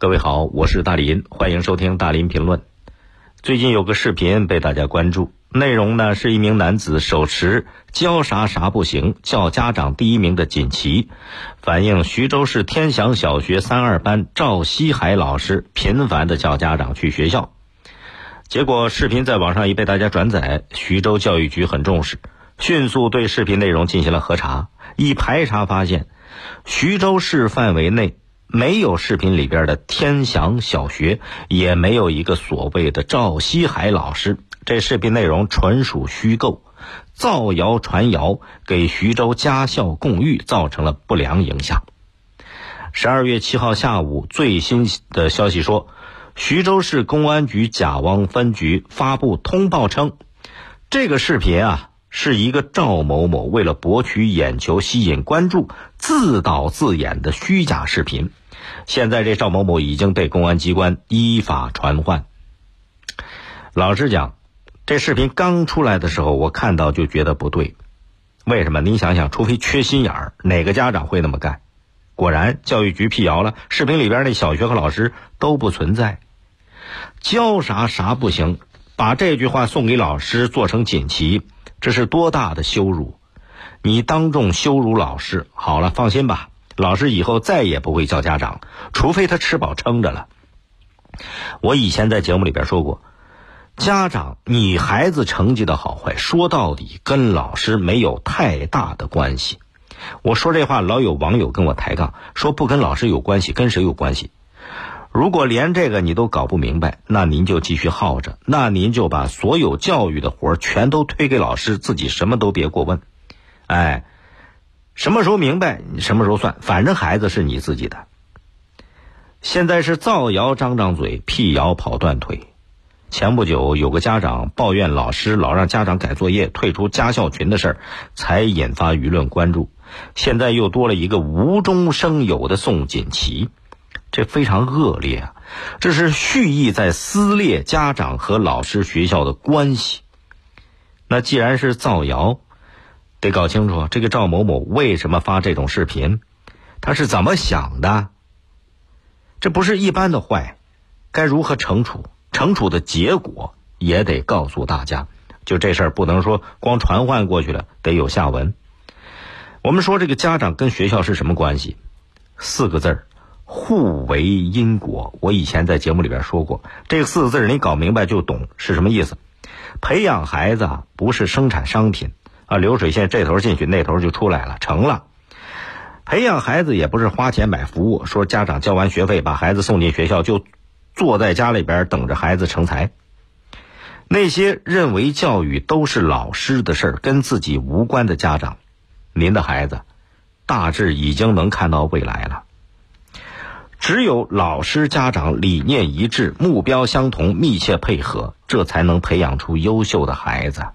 各位好，我是大林，欢迎收听大林评论。最近有个视频被大家关注，内容呢是一名男子手持教啥啥不行叫家长第一名的锦旗，反映徐州市天祥小学三二班赵西海老师频繁的叫家长去学校。结果视频在网上一被大家转载，徐州教育局很重视，迅速对视频内容进行了核查，一排查发现，徐州市范围内。没有视频里边的天祥小学，也没有一个所谓的赵西海老师。这视频内容纯属虚构，造谣传谣，给徐州家校共育造成了不良影响。十二月七号下午，最新的消息说，徐州市公安局贾汪分局发布通报称，这个视频啊。是一个赵某某为了博取眼球、吸引关注，自导自演的虚假视频。现在这赵某某已经被公安机关依法传唤。老实讲，这视频刚出来的时候，我看到就觉得不对。为什么？您想想，除非缺心眼儿，哪个家长会那么干？果然，教育局辟谣了，视频里边那小学和老师都不存在。教啥啥不行，把这句话送给老师做成锦旗。这是多大的羞辱！你当众羞辱老师，好了，放心吧，老师以后再也不会叫家长，除非他吃饱撑着了。我以前在节目里边说过，家长，你孩子成绩的好坏，说到底跟老师没有太大的关系。我说这话，老有网友跟我抬杠，说不跟老师有关系，跟谁有关系？如果连这个你都搞不明白，那您就继续耗着，那您就把所有教育的活全都推给老师，自己什么都别过问。哎，什么时候明白，你什么时候算，反正孩子是你自己的。现在是造谣张张嘴，辟谣跑断腿。前不久有个家长抱怨老师老让家长改作业、退出家校群的事儿，才引发舆论关注。现在又多了一个无中生有的宋锦旗。这非常恶劣啊！这是蓄意在撕裂家长和老师、学校的关系。那既然是造谣，得搞清楚这个赵某某为什么发这种视频，他是怎么想的？这不是一般的坏，该如何惩处？惩处的结果也得告诉大家。就这事儿不能说光传唤过去了，得有下文。我们说这个家长跟学校是什么关系？四个字儿。互为因果，我以前在节目里边说过，这四个字你搞明白就懂是什么意思。培养孩子不是生产商品啊，流水线这头进去那头就出来了，成了。培养孩子也不是花钱买服务，说家长交完学费把孩子送进学校就坐在家里边等着孩子成才。那些认为教育都是老师的事儿，跟自己无关的家长，您的孩子大致已经能看到未来了。只有老师、家长理念一致、目标相同、密切配合，这才能培养出优秀的孩子。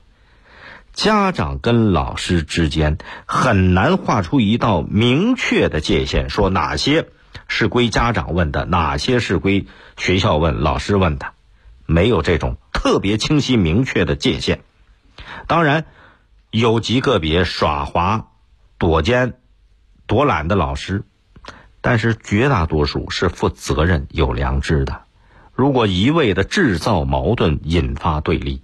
家长跟老师之间很难画出一道明确的界限，说哪些是归家长问的，哪些是归学校问、老师问的，没有这种特别清晰明确的界限。当然，有极个别耍滑、躲奸、躲懒的老师。但是绝大多数是负责任、有良知的。如果一味的制造矛盾、引发对立，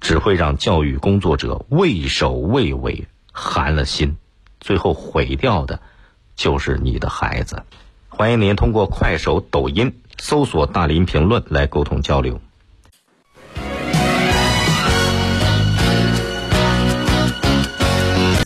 只会让教育工作者畏首畏尾、寒了心，最后毁掉的，就是你的孩子。欢迎您通过快手、抖音搜索“大林评论”来沟通交流。